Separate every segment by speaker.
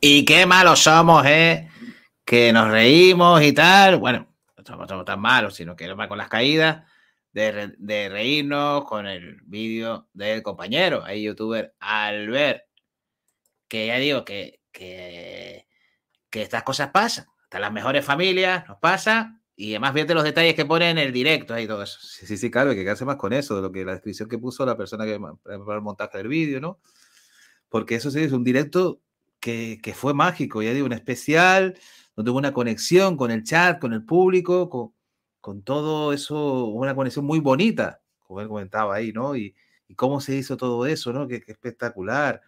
Speaker 1: Y qué malos somos, ¿eh? Que nos reímos y tal. Bueno, no somos, tan malos, sino que va con las caídas de, reírnos con el vídeo del compañero, ahí youtuber Albert. Que ya digo que, que, que estas cosas pasan. Hasta las mejores familias nos pasa. Y además fíjate los detalles que pone en el directo ahí todo eso.
Speaker 2: Sí, sí, sí, claro, hay que quedarse más con eso, de lo que la descripción que puso la persona que para el montaje del vídeo, ¿no? Porque eso sí es un directo que, fue mágico, ya digo, un especial, donde hubo una conexión con el chat, con el público, con, todo eso, una conexión muy bonita, como él comentaba ahí, ¿no? Y, cómo se hizo todo eso, ¿no? Qué, espectacular.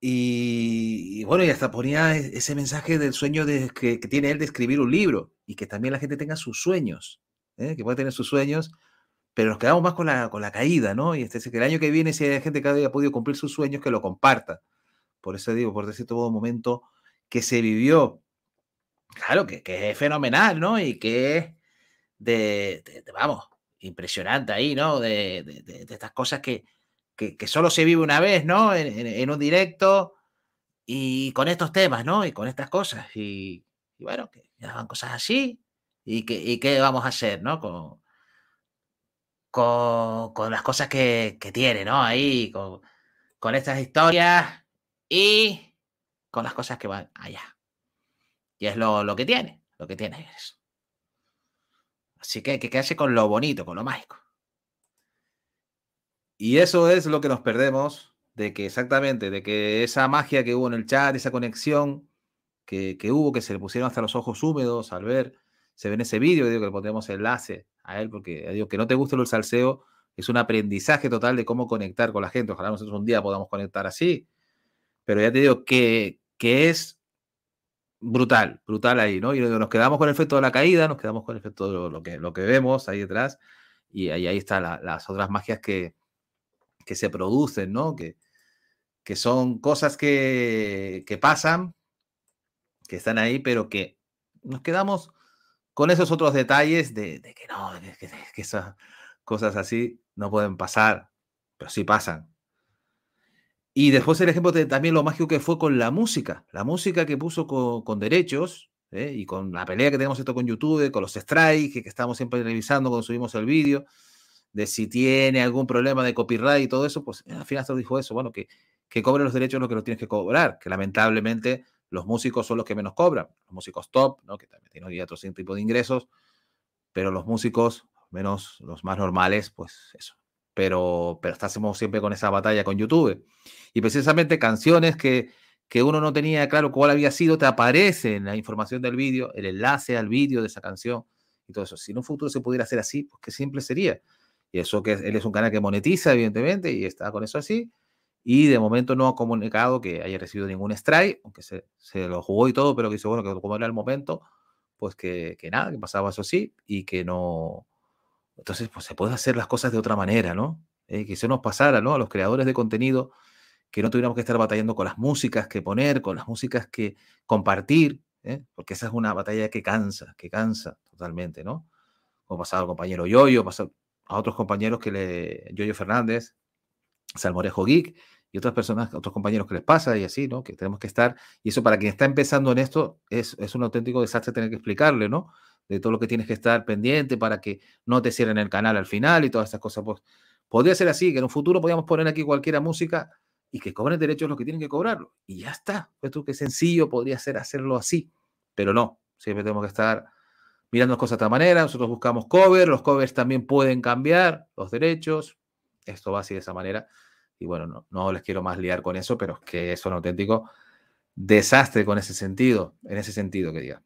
Speaker 2: Y, bueno, y hasta ponía e, ese mensaje del sueño de, que, que, tiene él de escribir un libro y que también la gente tenga sus sueños, ¿eh? que pueda tener sus sueños, pero nos quedamos más con la, con la caída, ¿no? Y este, que el año que viene, si hay gente que haya podido cumplir sus sueños, que lo comparta. Por eso digo, por decir todo momento que se vivió, claro, que, que es fenomenal, ¿no? Y que es de, vamos, impresionante ahí, ¿no? De, de estas cosas que, que, que, solo se vive una vez, ¿no? En, en, un directo y con estos temas, ¿no? Y con estas cosas. Y, bueno, que ya van cosas así. ¿Y, que, y qué vamos a hacer, ¿no? Con, con, con las cosas que, que, tiene, ¿no? Ahí, con, con estas historias y con las cosas que van allá. Y es lo, lo que tiene, lo que tiene eso. Así que hay que quedarse con lo bonito, con lo mágico. Y eso es lo que nos perdemos, de que exactamente, de que esa magia que hubo en el chat, esa conexión que, que hubo, que se le pusieron hasta los ojos húmedos al ver, se ve en ese vídeo, digo que le pondremos enlace a él, porque digo que no te guste el salseo, es un aprendizaje total de cómo conectar con la gente. Ojalá nosotros un día podamos conectar así, pero ya te digo que, que es brutal, brutal ahí, ¿no? Y nos quedamos con el efecto de la caída, nos quedamos con el efecto de lo, que, lo que vemos ahí detrás, y ahí, ahí están la, las otras magias que, que se producen, ¿no? Que, que son cosas que, que pasan, que están ahí, pero que nos quedamos con esos otros detalles de, de que no, que, que, esas cosas así no pueden pasar, pero sí pasan. Y después el ejemplo de también lo mágico que fue con la música, la música que puso con, derechos ¿eh? y con la pelea que tenemos esto con YouTube, con los strikes que, estamos siempre revisando cuando subimos el vídeo, de si tiene algún problema de copyright y todo eso, pues al final se dijo eso, bueno, que, que cobre los derechos lo que lo tienes que cobrar, que lamentablemente los músicos son los que menos cobran, los músicos top, ¿no? que también tienen otro tipo de ingresos, pero los músicos, menos los más normales, pues eso. Pero, pero estamos siempre con esa batalla con YouTube. Y precisamente canciones que, que uno no tenía claro cuál había sido, te aparece en la información del vídeo, el enlace al vídeo de esa canción y todo eso. Si en un futuro se pudiera hacer así, pues qué simple sería. Y eso que él es un canal que monetiza, evidentemente, y está con eso así. Y de momento no ha comunicado que haya recibido ningún strike, aunque se, se lo jugó y todo, pero que dice, bueno, que como era el momento, pues que, que, nada, que pasaba eso así y que no. Entonces, pues se puede hacer las cosas de otra manera, ¿no? Eh, que eso nos pasara, ¿no? A los creadores de contenido, que no tuviéramos que estar batallando con las músicas que poner, con las músicas que compartir, ¿eh? porque esa es una batalla que cansa, que cansa totalmente, ¿no? Como pasaba al compañero Yoyo, pasó a otros compañeros que le. Yoyo Fernández, Salmorejo Geek y otras personas, otros compañeros que les pasa y así, ¿no? Que tenemos que estar. Y eso para quien está empezando en esto es, es un auténtico desastre tener que explicarle, ¿no? De todo lo que tienes que estar pendiente para que no te cierren el canal al final y todas estas cosas. Pues podría ser así, que en un futuro podíamos poner aquí cualquiera música y que cobren derechos los que tienen que cobrarlo. Y ya está. Pues qué sencillo podría ser hacerlo así. Pero no, siempre tenemos que estar mirando las cosas de otra manera. Nosotros buscamos cover, los covers también pueden cambiar los derechos. Esto va así de esa manera. Y bueno, no, no les quiero más liar con eso, pero es que es un auténtico desastre con ese sentido, en ese sentido que diga.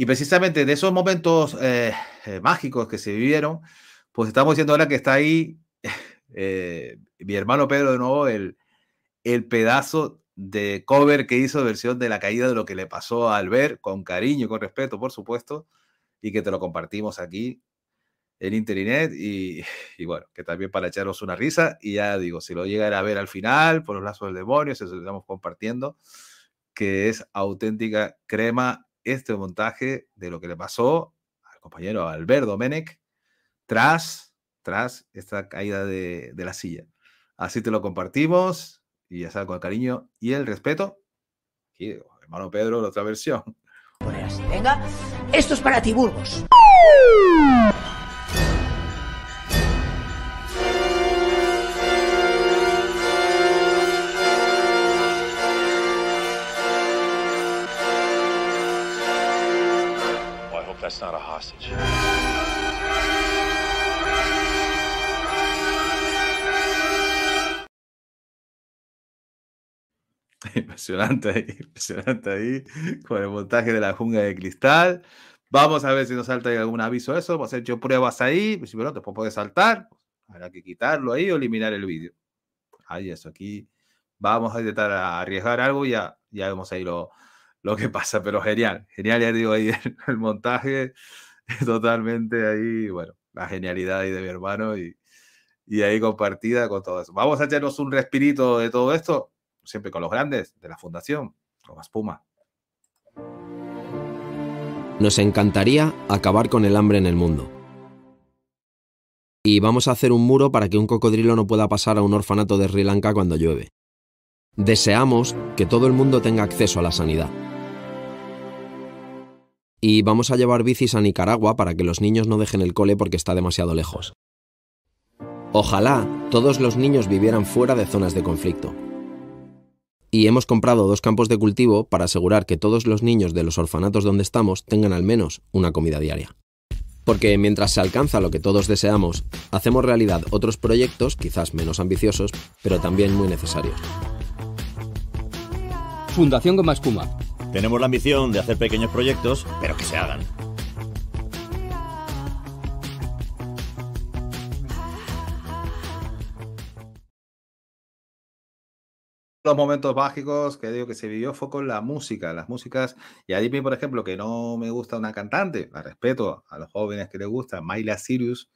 Speaker 2: Y precisamente de esos momentos eh, eh, mágicos que se vivieron, pues estamos diciendo ahora que está ahí eh, mi hermano Pedro de nuevo, el, el pedazo de cover que hizo, versión de la caída de lo que le pasó a Albert, con cariño y con respeto, por supuesto, y que te lo compartimos aquí en Internet y, y, bueno, que también para echaros una risa y ya digo, si lo llegan a ver al final, por los lazos del demonio, se lo estamos compartiendo, que es auténtica crema este montaje de lo que le pasó al compañero Albert Domenech tras, tras esta caída de, de la silla. Así te lo compartimos y ya sabes, con el cariño y el respeto. Hermano Pedro, la otra versión.
Speaker 3: Venga, esto es para ti, Burgos.
Speaker 2: Impresionante ahí, impresionante ahí, con el montaje de la jungla de cristal. Vamos a ver si nos salta algún aviso de eso. Hemos hecho pruebas ahí. Si bueno, después puede saltar. Habrá que quitarlo ahí o eliminar el vídeo. Ahí eso, aquí vamos a intentar arriesgar algo y ya, ya vemos ahí lo, lo que pasa. Pero genial, genial, ya digo ahí el, el montaje. Totalmente ahí, bueno, la genialidad ahí de mi hermano y, y ahí compartida con todo eso. Vamos a echarnos un respirito de todo esto siempre con los grandes de la fundación, con Espuma.
Speaker 4: Nos encantaría acabar con el hambre en el mundo. Y vamos a hacer un muro para que un cocodrilo no pueda pasar a un orfanato de Sri Lanka cuando llueve. Deseamos que todo el mundo tenga acceso a la sanidad. Y vamos a llevar bicis a Nicaragua para que los niños no dejen el cole porque está demasiado lejos. Ojalá todos los niños vivieran fuera de zonas de conflicto y hemos comprado dos campos de cultivo para asegurar que todos los niños de los orfanatos donde estamos tengan al menos una comida diaria. Porque mientras se alcanza lo que todos deseamos, hacemos realidad otros proyectos, quizás menos ambiciosos, pero también muy necesarios.
Speaker 5: Fundación Goma Espuma.
Speaker 6: Tenemos la ambición de hacer pequeños proyectos, pero que se hagan.
Speaker 2: Los momentos mágicos que digo que se vivió fue con la música, las músicas. Y a mí, por ejemplo, que no me gusta una cantante, la respeto a los jóvenes que les gusta, Miley Sirius,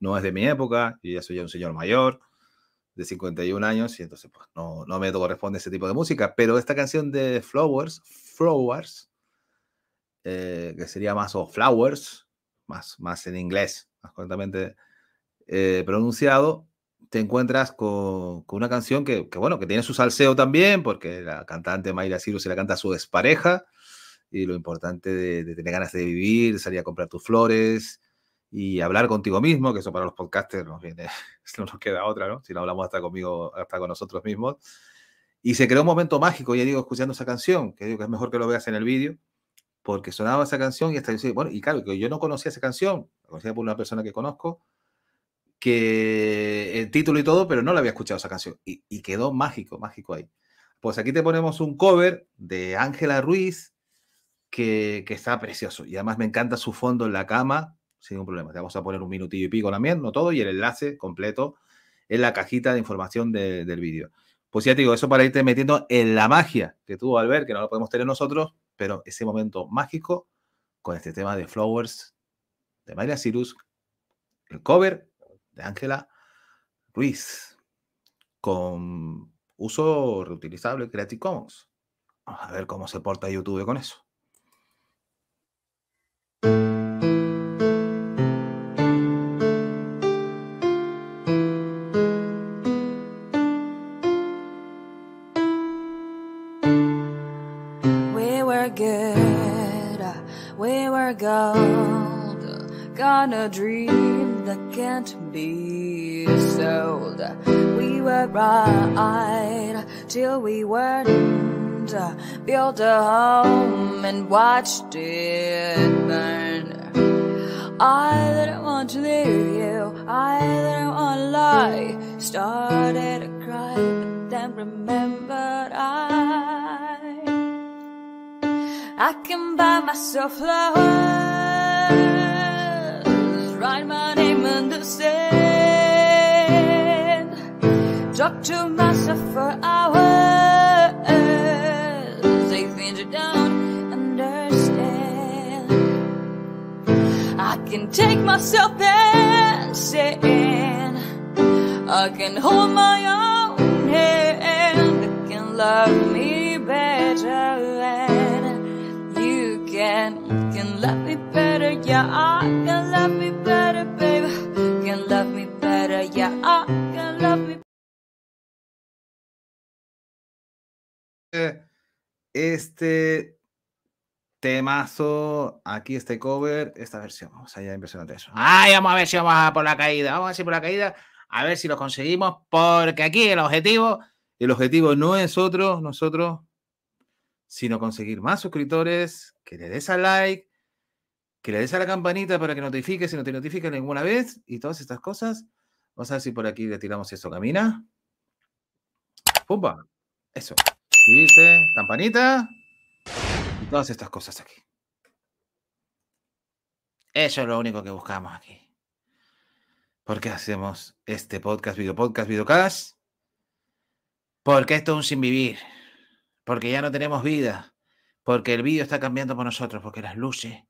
Speaker 2: no es de mi época, yo ya soy un señor mayor de 51 años y entonces pues, no, no me corresponde ese tipo de música. Pero esta canción de Flowers, Flowers, eh, que sería más o Flowers, más, más en inglés, más correctamente eh, pronunciado, te encuentras con, con una canción que, que, bueno, que tiene su salseo también, porque la cantante Mayra Cyrus se la canta a su expareja, y lo importante de, de, tener ganas de vivir, salir a comprar tus flores y hablar contigo mismo, que eso para los podcasters nos viene, no nos queda otra, ¿no? Si no hablamos hasta conmigo, hasta con nosotros mismos. Y se creó un momento mágico, ya digo, escuchando esa canción, que digo que es mejor que lo veas en el vídeo, porque sonaba esa canción y hasta bueno, y claro, que yo no conocía esa canción, la conocía por una persona que conozco, que el título y todo, pero no la había escuchado esa canción. Y, quedó mágico, mágico ahí. Pues aquí te ponemos un cover de Ángela Ruiz, que, está precioso. Y además me encanta su fondo en la cama, sin ningún problema. Te vamos a poner un minutillo y pico también, no todo, y el enlace completo en la cajita de información de, del vídeo. Pues ya te digo, eso para irte metiendo en la magia que tuvo al ver, que no lo podemos tener nosotros, pero ese momento mágico con este tema de Flowers de Mayra Cyrus, el cover de Ángela Ruiz con uso reutilizable Creative Commons. Vamos a ver cómo se porta YouTube con eso.
Speaker 7: Dream Were right till we weren't. Built a home and watched it burn. I didn't want to leave you, I didn't want to lie. Started to cry, but then remembered I. I can buy myself flowers, talk to myself for hours. Say things you don't understand. I can take myself dancing. I can hold my own hand. I can love me better than you can. You can love me better, yeah. I can love me better, baby. Can love me better, yeah. I can love me.
Speaker 2: Este temazo, aquí este cover, esta versión. Vamos allá, impresionante eso.
Speaker 1: Ay, vamos a ver si vamos a por la caída. Vamos a ver si por la caída, a ver si lo conseguimos, porque aquí el objetivo,
Speaker 2: El objetivo no es otro, nosotros, sino conseguir más suscriptores, que le des al like, que le des a la campanita para que notifique si no te notifica ninguna vez y todas estas cosas. Vamos a ver si por aquí le tiramos esto. Camina. Pumba. Eso. Suscribirte, campanita y todas estas cosas aquí.
Speaker 1: eso es lo único que buscamos aquí.
Speaker 2: ¿Por qué hacemos este podcast, video podcast, videocast?
Speaker 1: Porque esto es un sin vivir. Porque ya no tenemos vida. Porque el vídeo está cambiando por nosotros. Porque las luces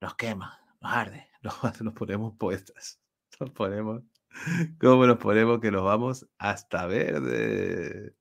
Speaker 1: nos queman, nos arde.
Speaker 2: Nos, nos ponemos poetas. Nos ponemos. ¿Cómo nos ponemos que nos vamos hasta verde?